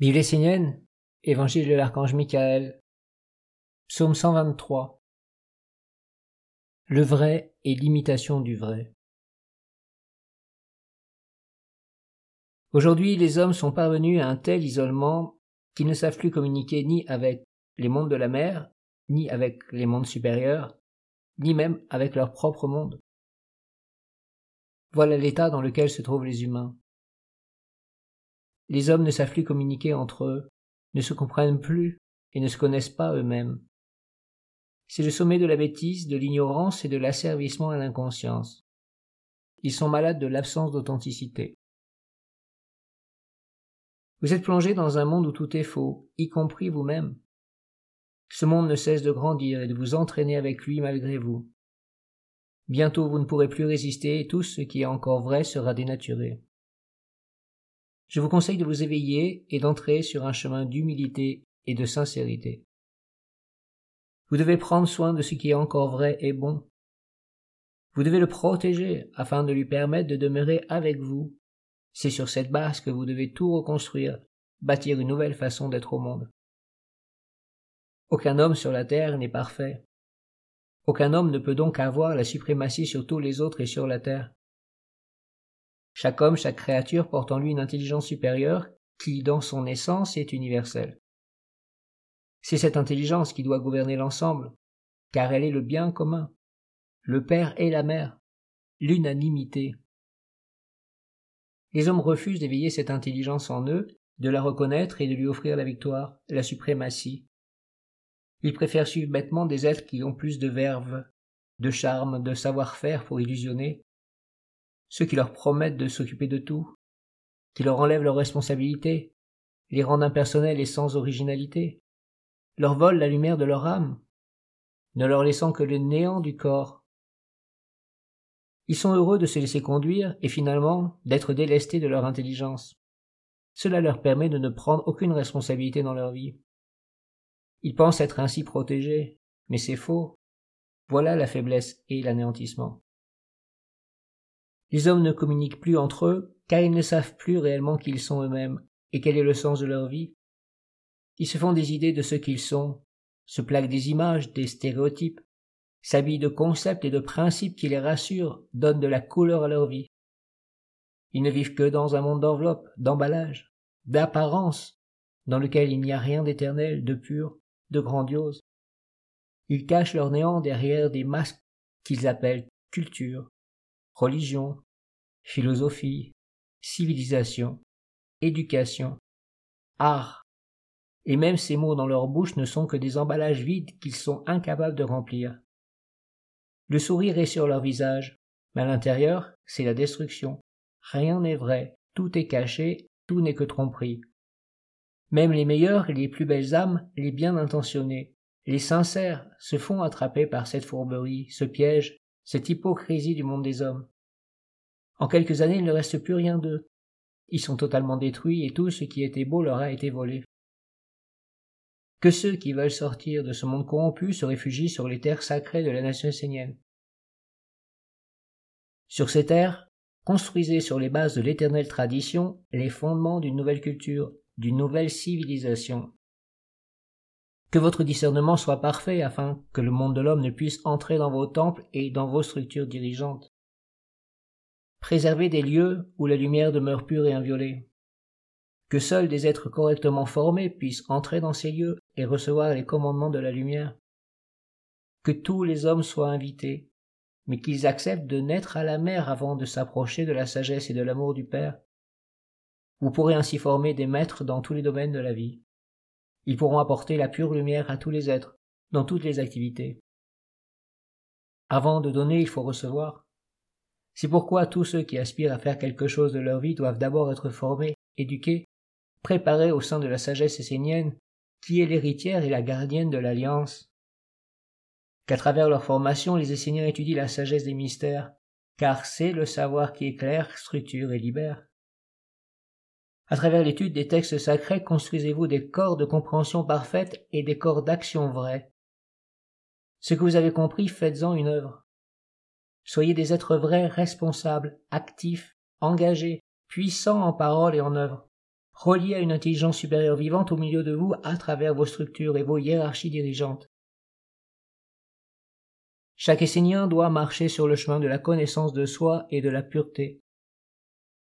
Bible essénienne, Évangile de l'archange Michael, Psaume 123. Le vrai et l'imitation du vrai. Aujourd'hui, les hommes sont parvenus à un tel isolement qu'ils ne savent plus communiquer ni avec les mondes de la mer, ni avec les mondes supérieurs, ni même avec leur propre monde. Voilà l'état dans lequel se trouvent les humains. Les hommes ne savent plus communiquer entre eux, ne se comprennent plus et ne se connaissent pas eux-mêmes. C'est le sommet de la bêtise, de l'ignorance et de l'asservissement à l'inconscience. Ils sont malades de l'absence d'authenticité. Vous êtes plongé dans un monde où tout est faux, y compris vous-même. Ce monde ne cesse de grandir et de vous entraîner avec lui malgré vous. Bientôt vous ne pourrez plus résister et tout ce qui est encore vrai sera dénaturé je vous conseille de vous éveiller et d'entrer sur un chemin d'humilité et de sincérité. Vous devez prendre soin de ce qui est encore vrai et bon. Vous devez le protéger afin de lui permettre de demeurer avec vous. C'est sur cette base que vous devez tout reconstruire, bâtir une nouvelle façon d'être au monde. Aucun homme sur la terre n'est parfait. Aucun homme ne peut donc avoir la suprématie sur tous les autres et sur la terre. Chaque homme, chaque créature porte en lui une intelligence supérieure qui, dans son essence, est universelle. C'est cette intelligence qui doit gouverner l'ensemble, car elle est le bien commun, le père et la mère, l'unanimité. Les hommes refusent d'éveiller cette intelligence en eux, de la reconnaître et de lui offrir la victoire, la suprématie. Ils préfèrent suivre bêtement des êtres qui ont plus de verve, de charme, de savoir-faire pour illusionner, ceux qui leur promettent de s'occuper de tout, qui leur enlèvent leurs responsabilités, les rendent impersonnels et sans originalité, leur volent la lumière de leur âme, ne leur laissant que le néant du corps. Ils sont heureux de se laisser conduire et finalement d'être délestés de leur intelligence. Cela leur permet de ne prendre aucune responsabilité dans leur vie. Ils pensent être ainsi protégés, mais c'est faux. Voilà la faiblesse et l'anéantissement. Les hommes ne communiquent plus entre eux, car ils ne savent plus réellement qui ils sont eux-mêmes, et quel est le sens de leur vie. Ils se font des idées de ce qu'ils sont, se plaquent des images, des stéréotypes, s'habillent de concepts et de principes qui les rassurent, donnent de la couleur à leur vie. Ils ne vivent que dans un monde d'enveloppe, d'emballage, d'apparence, dans lequel il n'y a rien d'éternel, de pur, de grandiose. Ils cachent leur néant derrière des masques qu'ils appellent culture, religion, philosophie, civilisation, éducation, art. Et même ces mots dans leur bouche ne sont que des emballages vides qu'ils sont incapables de remplir. Le sourire est sur leur visage, mais à l'intérieur, c'est la destruction. Rien n'est vrai, tout est caché, tout n'est que tromperie. Même les meilleures et les plus belles âmes, les bien intentionnées, les sincères, se font attraper par cette fourberie, ce piège, cette hypocrisie du monde des hommes. En quelques années, il ne reste plus rien d'eux. Ils sont totalement détruits et tout ce qui était beau leur a été volé. Que ceux qui veulent sortir de ce monde corrompu se réfugient sur les terres sacrées de la nation essénienne. Sur ces terres, construisez sur les bases de l'éternelle tradition les fondements d'une nouvelle culture, d'une nouvelle civilisation. Que votre discernement soit parfait afin que le monde de l'homme ne puisse entrer dans vos temples et dans vos structures dirigeantes. Préservez des lieux où la lumière demeure pure et inviolée. Que seuls des êtres correctement formés puissent entrer dans ces lieux et recevoir les commandements de la lumière. Que tous les hommes soient invités, mais qu'ils acceptent de naître à la mer avant de s'approcher de la sagesse et de l'amour du Père. Vous pourrez ainsi former des maîtres dans tous les domaines de la vie. Ils pourront apporter la pure lumière à tous les êtres, dans toutes les activités. Avant de donner, il faut recevoir. C'est pourquoi tous ceux qui aspirent à faire quelque chose de leur vie doivent d'abord être formés, éduqués, préparés au sein de la sagesse essénienne, qui est l'héritière et la gardienne de l'Alliance. Qu'à travers leur formation, les Esséniens étudient la sagesse des mystères, car c'est le savoir qui éclaire, structure et libère. À travers l'étude des textes sacrés, construisez-vous des corps de compréhension parfaite et des corps d'action vraie. Ce que vous avez compris, faites-en une œuvre. Soyez des êtres vrais, responsables, actifs, engagés, puissants en parole et en œuvre. relié à une intelligence supérieure vivante au milieu de vous à travers vos structures et vos hiérarchies dirigeantes. Chaque Essénien doit marcher sur le chemin de la connaissance de soi et de la pureté.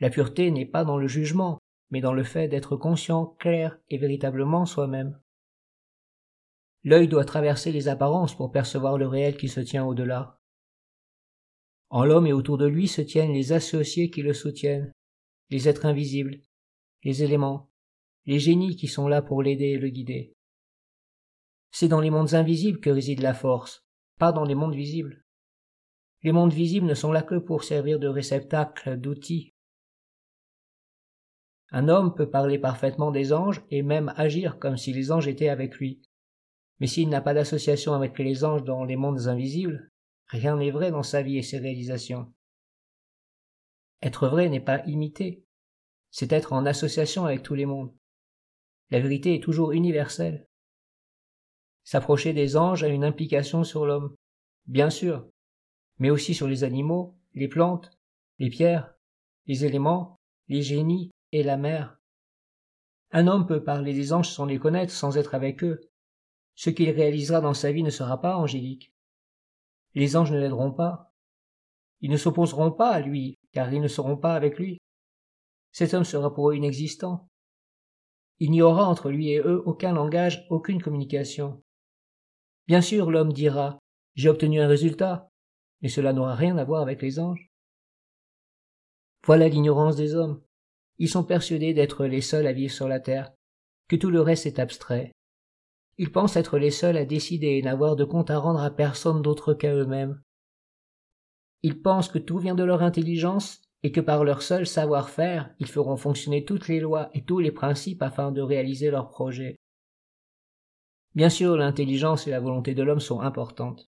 La pureté n'est pas dans le jugement, mais dans le fait d'être conscient, clair et véritablement soi-même. L'œil doit traverser les apparences pour percevoir le réel qui se tient au-delà. En l'homme et autour de lui se tiennent les associés qui le soutiennent, les êtres invisibles, les éléments, les génies qui sont là pour l'aider et le guider. C'est dans les mondes invisibles que réside la force, pas dans les mondes visibles. Les mondes visibles ne sont là que pour servir de réceptacle, d'outils. Un homme peut parler parfaitement des anges et même agir comme si les anges étaient avec lui. Mais s'il n'a pas d'association avec les anges dans les mondes invisibles, rien n'est vrai dans sa vie et ses réalisations. Être vrai n'est pas imiter, c'est être en association avec tous les mondes. La vérité est toujours universelle. S'approcher des anges a une implication sur l'homme, bien sûr, mais aussi sur les animaux, les plantes, les pierres, les éléments, les génies et la mer. Un homme peut parler des anges sans les connaître, sans être avec eux. Ce qu'il réalisera dans sa vie ne sera pas angélique. Les anges ne l'aideront pas. Ils ne s'opposeront pas à lui, car ils ne seront pas avec lui cet homme sera pour eux inexistant. Il n'y aura entre lui et eux aucun langage, aucune communication. Bien sûr, l'homme dira J'ai obtenu un résultat, mais cela n'aura rien à voir avec les anges. Voilà l'ignorance des hommes. Ils sont persuadés d'être les seuls à vivre sur la terre, que tout le reste est abstrait. Ils pensent être les seuls à décider et n'avoir de compte à rendre à personne d'autre qu'à eux-mêmes. Ils pensent que tout vient de leur intelligence et que par leur seul savoir-faire, ils feront fonctionner toutes les lois et tous les principes afin de réaliser leurs projets. Bien sûr, l'intelligence et la volonté de l'homme sont importantes,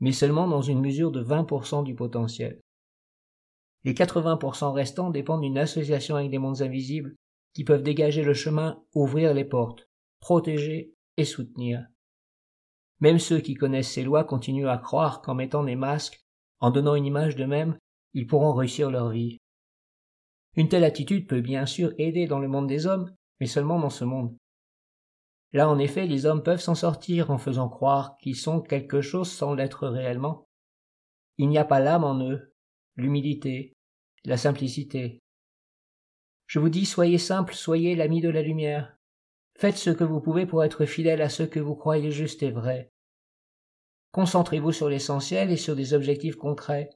mais seulement dans une mesure de 20% du potentiel. Les 80% restants dépendent d'une association avec des mondes invisibles qui peuvent dégager le chemin, ouvrir les portes, protéger et soutenir. Même ceux qui connaissent ces lois continuent à croire qu'en mettant des masques, en donnant une image d'eux-mêmes, ils pourront réussir leur vie. Une telle attitude peut bien sûr aider dans le monde des hommes, mais seulement dans ce monde. Là, en effet, les hommes peuvent s'en sortir en faisant croire qu'ils sont quelque chose sans l'être réellement. Il n'y a pas l'âme en eux, l'humilité, la simplicité. Je vous dis, soyez simple, soyez l'ami de la lumière. Faites ce que vous pouvez pour être fidèle à ce que vous croyez juste et vrai. Concentrez-vous sur l'essentiel et sur des objectifs concrets.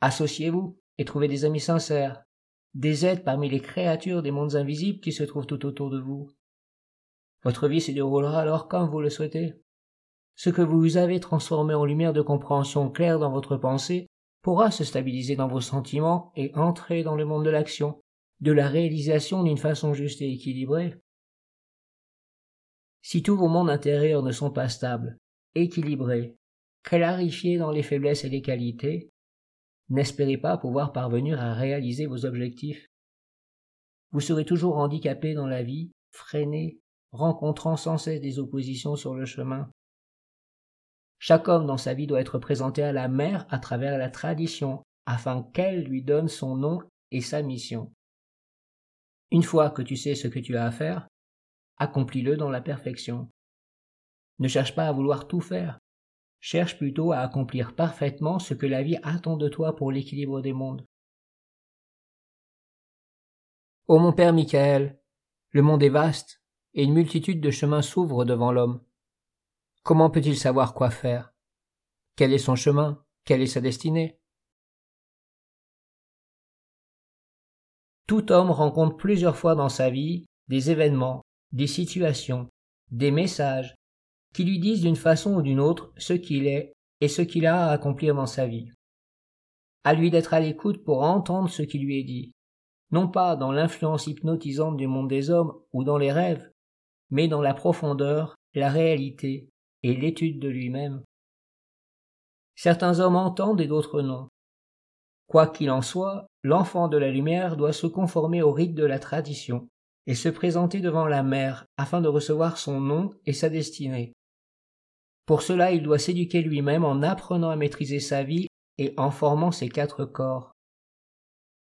Associez-vous et trouvez des amis sincères, des aides parmi les créatures des mondes invisibles qui se trouvent tout autour de vous. Votre vie se déroulera alors comme vous le souhaitez. Ce que vous avez transformé en lumière de compréhension claire dans votre pensée pourra se stabiliser dans vos sentiments et entrer dans le monde de l'action, de la réalisation d'une façon juste et équilibrée. Si tous vos mondes intérieurs ne sont pas stables, équilibrés, clarifiés dans les faiblesses et les qualités, N'espérez pas pouvoir parvenir à réaliser vos objectifs. Vous serez toujours handicapé dans la vie, freiné, rencontrant sans cesse des oppositions sur le chemin. Chaque homme dans sa vie doit être présenté à la mère à travers la tradition, afin qu'elle lui donne son nom et sa mission. Une fois que tu sais ce que tu as à faire, accomplis-le dans la perfection. Ne cherche pas à vouloir tout faire. Cherche plutôt à accomplir parfaitement ce que la vie attend de toi pour l'équilibre des mondes. Ô mon Père Michael, le monde est vaste, et une multitude de chemins s'ouvrent devant l'homme. Comment peut-il savoir quoi faire? Quel est son chemin? Quelle est sa destinée? Tout homme rencontre plusieurs fois dans sa vie des événements, des situations, des messages, qui lui disent d'une façon ou d'une autre ce qu'il est et ce qu'il a à accomplir dans sa vie. À lui d'être à l'écoute pour entendre ce qui lui est dit, non pas dans l'influence hypnotisante du monde des hommes ou dans les rêves, mais dans la profondeur, la réalité et l'étude de lui-même. Certains hommes entendent et d'autres non. Quoi qu'il en soit, l'enfant de la lumière doit se conformer au rite de la tradition et se présenter devant la mère afin de recevoir son nom et sa destinée. Pour cela, il doit s'éduquer lui-même en apprenant à maîtriser sa vie et en formant ses quatre corps.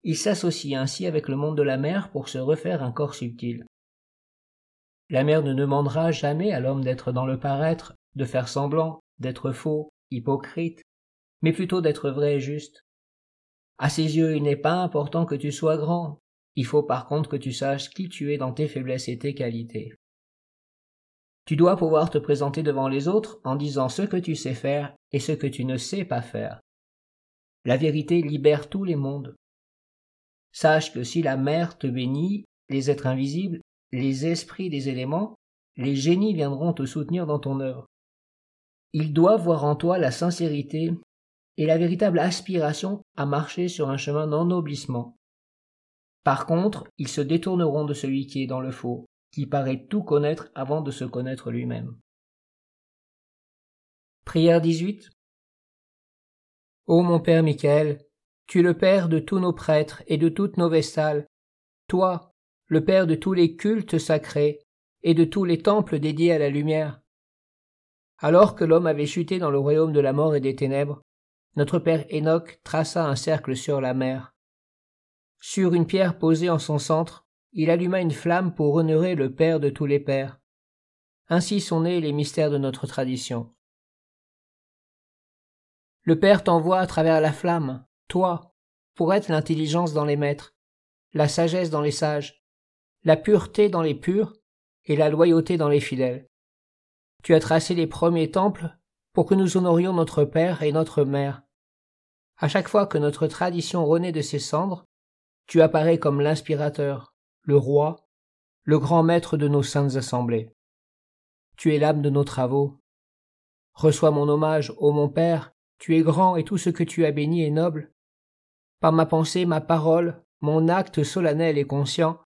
Il s'associe ainsi avec le monde de la mer pour se refaire un corps subtil. La mer ne demandera jamais à l'homme d'être dans le paraître, de faire semblant, d'être faux, hypocrite, mais plutôt d'être vrai et juste. À ses yeux, il n'est pas important que tu sois grand, il faut par contre que tu saches qui tu es dans tes faiblesses et tes qualités. Tu dois pouvoir te présenter devant les autres en disant ce que tu sais faire et ce que tu ne sais pas faire. La vérité libère tous les mondes. Sache que si la mer te bénit, les êtres invisibles, les esprits des éléments, les génies viendront te soutenir dans ton œuvre. Ils doivent voir en toi la sincérité et la véritable aspiration à marcher sur un chemin d'ennoblissement. Par contre, ils se détourneront de celui qui est dans le faux, qui paraît tout connaître avant de se connaître lui-même. Prière 18 Ô mon Père Michael, tu es le Père de tous nos prêtres et de toutes nos vestales, toi, le Père de tous les cultes sacrés et de tous les temples dédiés à la lumière. Alors que l'homme avait chuté dans le royaume de la mort et des ténèbres, notre Père Enoch traça un cercle sur la mer. Sur une pierre posée en son centre, il alluma une flamme pour honorer le Père de tous les pères. Ainsi sont nés les mystères de notre tradition. Le Père t'envoie à travers la flamme, toi, pour être l'intelligence dans les maîtres, la sagesse dans les sages, la pureté dans les purs et la loyauté dans les fidèles. Tu as tracé les premiers temples pour que nous honorions notre Père et notre Mère. À chaque fois que notre tradition renaît de ses cendres, tu apparais comme l'inspirateur, le roi, le grand maître de nos saintes assemblées. Tu es l'âme de nos travaux. Reçois mon hommage, ô mon Père, tu es grand et tout ce que tu as béni est noble. Par ma pensée, ma parole, mon acte solennel et conscient,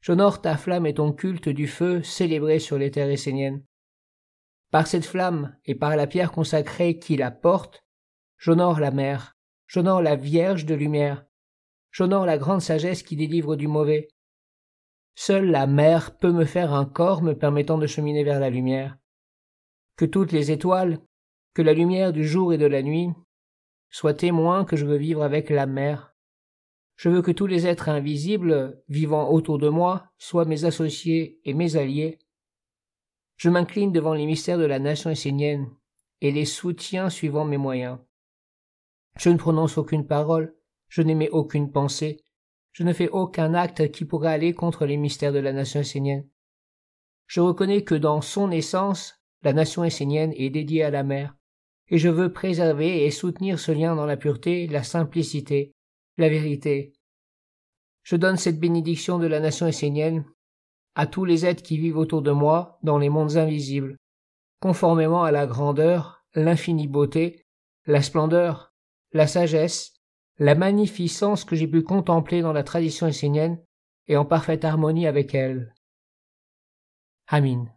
j'honore ta flamme et ton culte du feu célébré sur les terres esséniennes. Par cette flamme et par la pierre consacrée qui la porte, j'honore la mer, j'honore la Vierge de lumière, j'honore la grande sagesse qui délivre du mauvais. Seule la mer peut me faire un corps me permettant de cheminer vers la lumière. Que toutes les étoiles, que la lumière du jour et de la nuit, soient témoins que je veux vivre avec la mer. Je veux que tous les êtres invisibles vivant autour de moi soient mes associés et mes alliés. Je m'incline devant les mystères de la nation essénienne et les soutiens suivant mes moyens. Je ne prononce aucune parole, je n'émets aucune pensée, je ne fais aucun acte qui pourrait aller contre les mystères de la nation essénienne. Je reconnais que dans son essence, la nation essénienne est dédiée à la mer, et je veux préserver et soutenir ce lien dans la pureté, la simplicité, la vérité. Je donne cette bénédiction de la nation essénienne à tous les êtres qui vivent autour de moi dans les mondes invisibles, conformément à la grandeur, l'infinie beauté, la splendeur, la sagesse, la magnificence que j'ai pu contempler dans la tradition essénienne est en parfaite harmonie avec elle. Amin.